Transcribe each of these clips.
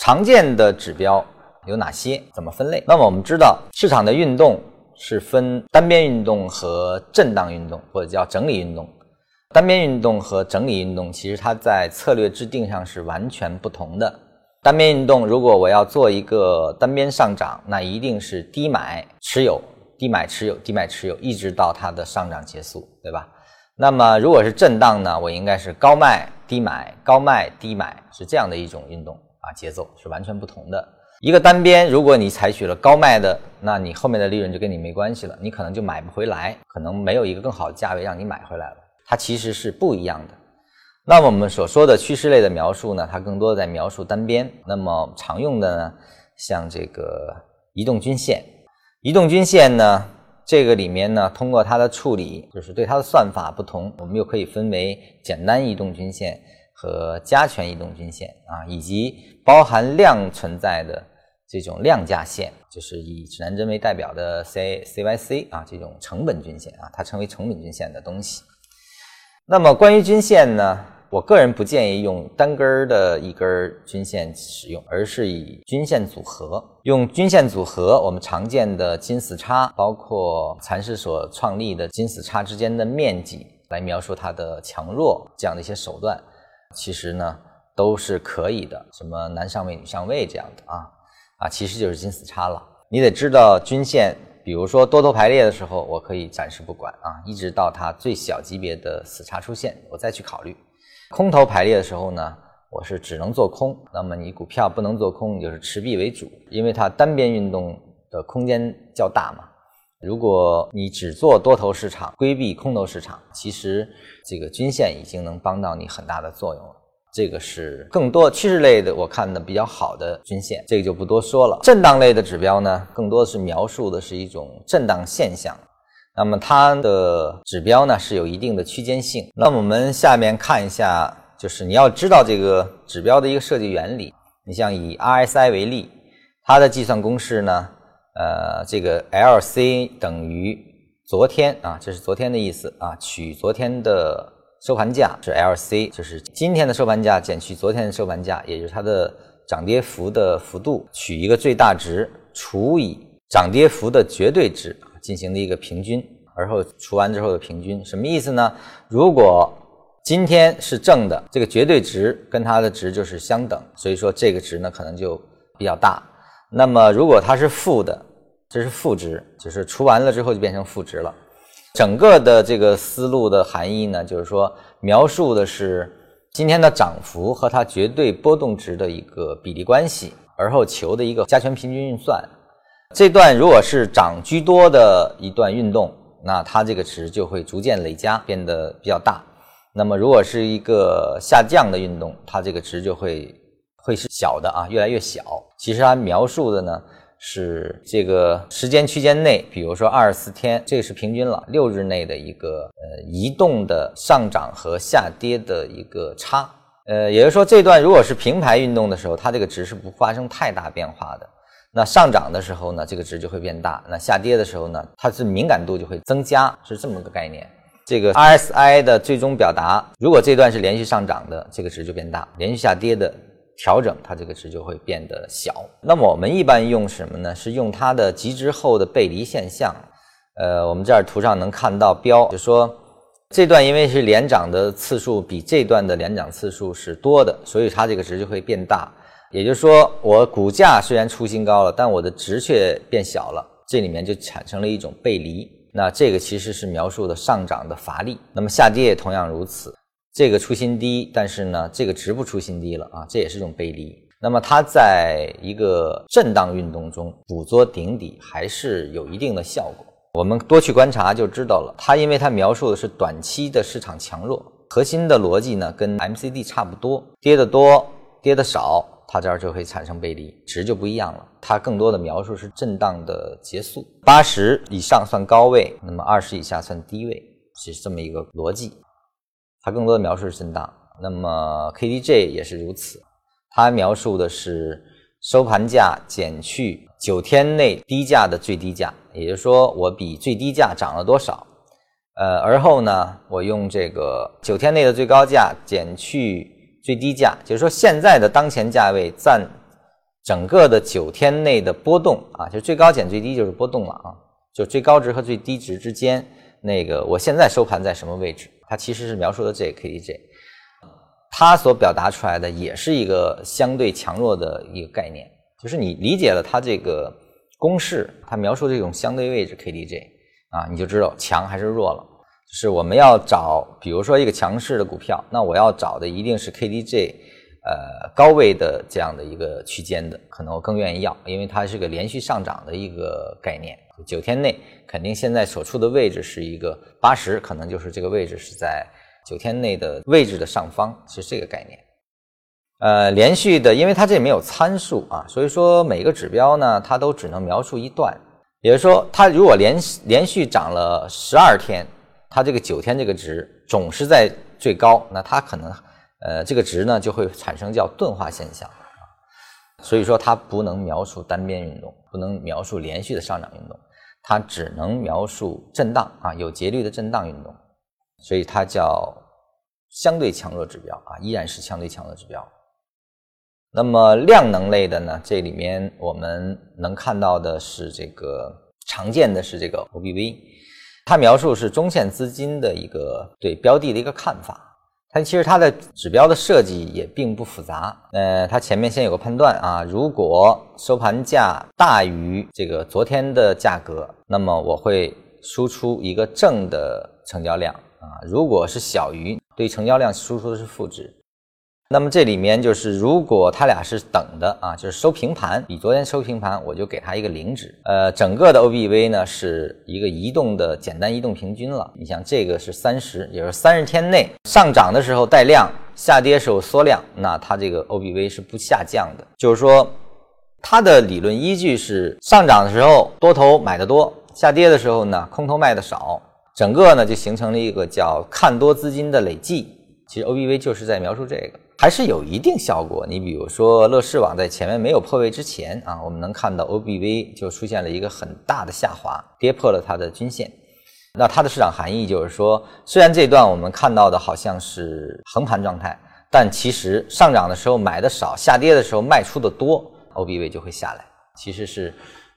常见的指标有哪些？怎么分类？那么我们知道，市场的运动是分单边运动和震荡运动，或者叫整理运动。单边运动和整理运动，其实它在策略制定上是完全不同的。单边运动，如果我要做一个单边上涨，那一定是低买持有，低买持有，低买持有，一直到它的上涨结束，对吧？那么如果是震荡呢，我应该是高卖低买，高卖低买，是这样的一种运动。啊，节奏是完全不同的。一个单边，如果你采取了高卖的，那你后面的利润就跟你没关系了，你可能就买不回来，可能没有一个更好的价位让你买回来了。它其实是不一样的。那么我们所说的趋势类的描述呢，它更多的在描述单边。那么常用的呢，像这个移动均线，移动均线呢，这个里面呢，通过它的处理，就是对它的算法不同，我们又可以分为简单移动均线。和加权移动均线啊，以及包含量存在的这种量价线，就是以指南针为代表的 C C Y C 啊，这种成本均线啊，它称为成本均线的东西。那么关于均线呢，我个人不建议用单根儿的一根均线使用，而是以均线组合。用均线组合，我们常见的金死叉，包括蚕食所创立的金死叉之间的面积，来描述它的强弱这样的一些手段。其实呢，都是可以的，什么男上位女上位这样的啊啊，其实就是金死叉了。你得知道均线，比如说多头排列的时候，我可以暂时不管啊，一直到它最小级别的死叉出现，我再去考虑。空头排列的时候呢，我是只能做空。那么你股票不能做空，就是持币为主，因为它单边运动的空间较大嘛。如果你只做多头市场，规避空头市场，其实这个均线已经能帮到你很大的作用了。这个是更多趋势类的，我看的比较好的均线，这个就不多说了。震荡类的指标呢，更多的是描述的是一种震荡现象，那么它的指标呢是有一定的区间性。那么我们下面看一下，就是你要知道这个指标的一个设计原理。你像以 RSI 为例，它的计算公式呢？呃，这个 L C 等于昨天啊，这是昨天的意思啊，取昨天的收盘价是 L C，就是今天的收盘价减去昨天的收盘价，也就是它的涨跌幅的幅度，取一个最大值除以涨跌幅的绝对值进行的一个平均，而后除完之后的平均，什么意思呢？如果今天是正的，这个绝对值跟它的值就是相等，所以说这个值呢可能就比较大。那么，如果它是负的，这是负值，就是除完了之后就变成负值了。整个的这个思路的含义呢，就是说描述的是今天的涨幅和它绝对波动值的一个比例关系，而后求的一个加权平均运算。这段如果是涨居多的一段运动，那它这个值就会逐渐累加，变得比较大。那么，如果是一个下降的运动，它这个值就会。会是小的啊，越来越小。其实它描述的呢是这个时间区间内，比如说二十四天，这个是平均了六日内的一个呃移动的上涨和下跌的一个差。呃，也就是说这段如果是平排运动的时候，它这个值是不发生太大变化的。那上涨的时候呢，这个值就会变大；那下跌的时候呢，它是敏感度就会增加，是这么个概念。这个 RSI 的最终表达，如果这段是连续上涨的，这个值就变大；连续下跌的。调整它这个值就会变得小。那么我们一般用什么呢？是用它的极值后的背离现象。呃，我们这儿图上能看到标，就说这段因为是连涨的次数比这段的连涨次数是多的，所以它这个值就会变大。也就是说，我股价虽然出新高了，但我的值却变小了，这里面就产生了一种背离。那这个其实是描述的上涨的乏力。那么下跌也同样如此。这个出新低，但是呢，这个值不出新低了啊，这也是一种背离。那么它在一个震荡运动中捕捉顶底还是有一定的效果。我们多去观察就知道了。它因为它描述的是短期的市场强弱，核心的逻辑呢跟 MCD 差不多，跌得多，跌得少，它这儿就会产生背离，值就不一样了。它更多的描述是震荡的结束，八十以上算高位，那么二十以下算低位，是这么一个逻辑。它更多的描述是震荡，那么 KDJ 也是如此，它描述的是收盘价减去九天内低价的最低价，也就是说我比最低价涨了多少，呃，而后呢，我用这个九天内的最高价减去最低价，就是说现在的当前价位占整个的九天内的波动啊，就最高减最低就是波动了啊，就最高值和最低值之间那个我现在收盘在什么位置？它其实是描述的这个 KDJ，它所表达出来的也是一个相对强弱的一个概念，就是你理解了它这个公式，它描述这种相对位置 KDJ 啊，你就知道强还是弱了。就是我们要找，比如说一个强势的股票，那我要找的一定是 KDJ，呃，高位的这样的一个区间的，可能我更愿意要，因为它是个连续上涨的一个概念。九天内肯定现在所处的位置是一个八十，可能就是这个位置是在九天内的位置的上方，是这个概念。呃，连续的，因为它这里没有参数啊，所以说每个指标呢，它都只能描述一段。也就是说，它如果连连续涨了十二天。它这个九天这个值总是在最高，那它可能呃这个值呢就会产生叫钝化现象啊，所以说它不能描述单边运动，不能描述连续的上涨运动，它只能描述震荡啊有节律的震荡运动，所以它叫相对强弱指标啊，依然是相对强弱指标。那么量能类的呢，这里面我们能看到的是这个常见的是这个 OBV。它描述是中线资金的一个对标的的一个看法，它其实它的指标的设计也并不复杂。呃，它前面先有个判断啊，如果收盘价大于这个昨天的价格，那么我会输出一个正的成交量啊，如果是小于，对成交量输出的是负值。那么这里面就是，如果它俩是等的啊，就是收平盘，比昨天收平盘，我就给它一个零值。呃，整个的 OBV 呢是一个移动的简单移动平均了。你像这个是三十，也就是三十天内上涨的时候带量，下跌时候缩量，那它这个 OBV 是不下降的。就是说，它的理论依据是上涨的时候多头买的多，下跌的时候呢空头卖的少，整个呢就形成了一个叫看多资金的累计。其实 OBV 就是在描述这个。还是有一定效果。你比如说，乐视网在前面没有破位之前啊，我们能看到 OBV 就出现了一个很大的下滑，跌破了它的均线。那它的市场含义就是说，虽然这段我们看到的好像是横盘状态，但其实上涨的时候买的少，下跌的时候卖出的多，OBV 就会下来。其实是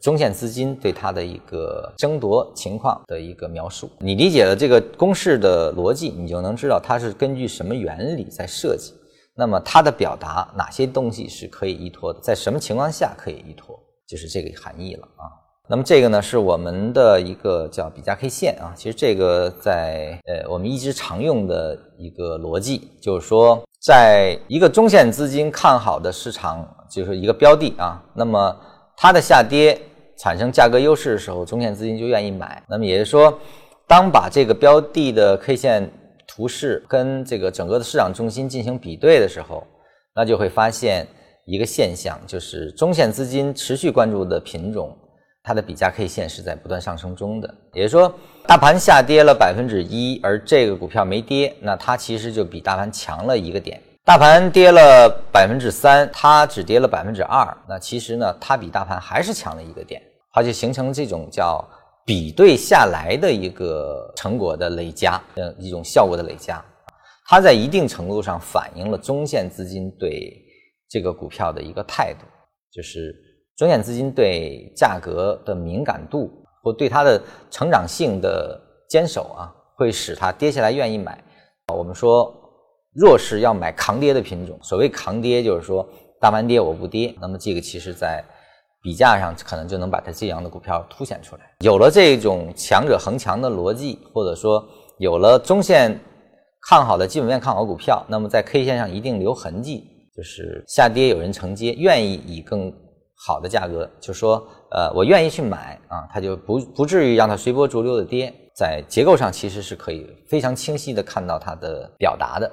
中线资金对它的一个争夺情况的一个描述。你理解了这个公式的逻辑，你就能知道它是根据什么原理在设计。那么它的表达哪些东西是可以依托的，在什么情况下可以依托，就是这个含义了啊。那么这个呢是我们的一个叫比价 K 线啊。其实这个在呃我们一直常用的一个逻辑，就是说在一个中线资金看好的市场，就是一个标的啊，那么它的下跌产生价格优势的时候，中线资金就愿意买。那么也就是说，当把这个标的的 K 线。图示跟这个整个的市场中心进行比对的时候，那就会发现一个现象，就是中线资金持续关注的品种，它的比价 K 线是在不断上升中的。也就是说，大盘下跌了百分之一，而这个股票没跌，那它其实就比大盘强了一个点。大盘跌了百分之三，它只跌了百分之二，那其实呢，它比大盘还是强了一个点，它就形成这种叫。比对下来的一个成果的累加，呃，一种效果的累加，它在一定程度上反映了中线资金对这个股票的一个态度，就是中线资金对价格的敏感度或对它的成长性的坚守啊，会使它跌下来愿意买。我们说弱势要买抗跌的品种，所谓抗跌就是说大盘跌我不跌，那么这个其实在。比价上可能就能把它这样的股票凸显出来。有了这种强者恒强的逻辑，或者说有了中线看好的基本面看好股票，那么在 K 线上一定留痕迹，就是下跌有人承接，愿意以更好的价格，就说呃我愿意去买啊，它就不不至于让它随波逐流的跌。在结构上其实是可以非常清晰的看到它的表达的。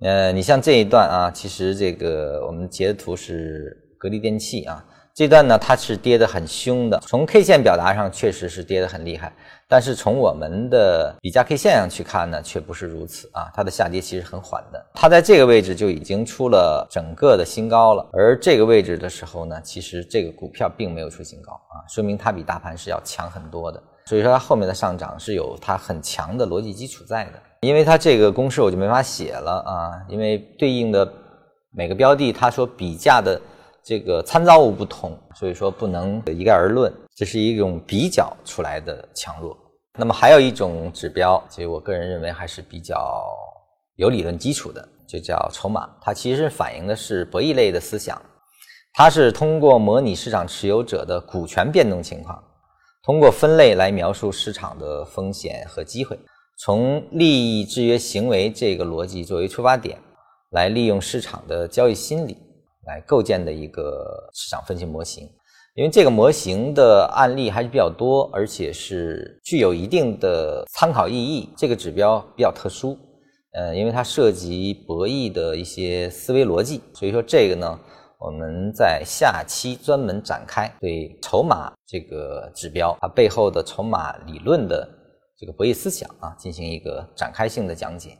呃，你像这一段啊，其实这个我们截的图是格力电器啊。这段呢，它是跌得很凶的。从 K 线表达上，确实是跌得很厉害。但是从我们的比价 K 线上去看呢，却不是如此啊。它的下跌其实很缓的。它在这个位置就已经出了整个的新高了。而这个位置的时候呢，其实这个股票并没有出新高啊，说明它比大盘是要强很多的。所以说它后面的上涨是有它很强的逻辑基础在的。因为它这个公式我就没法写了啊，因为对应的每个标的它所比价的。这个参照物不同，所以说不能一概而论，这是一种比较出来的强弱。那么还有一种指标，其实我个人认为还是比较有理论基础的，就叫筹码。它其实反映的是博弈类的思想，它是通过模拟市场持有者的股权变动情况，通过分类来描述市场的风险和机会，从利益制约行为这个逻辑作为出发点，来利用市场的交易心理。来构建的一个市场分析模型，因为这个模型的案例还是比较多，而且是具有一定的参考意义。这个指标比较特殊，呃，因为它涉及博弈的一些思维逻辑，所以说这个呢，我们在下期专门展开对筹码这个指标它背后的筹码理论的这个博弈思想啊，进行一个展开性的讲解。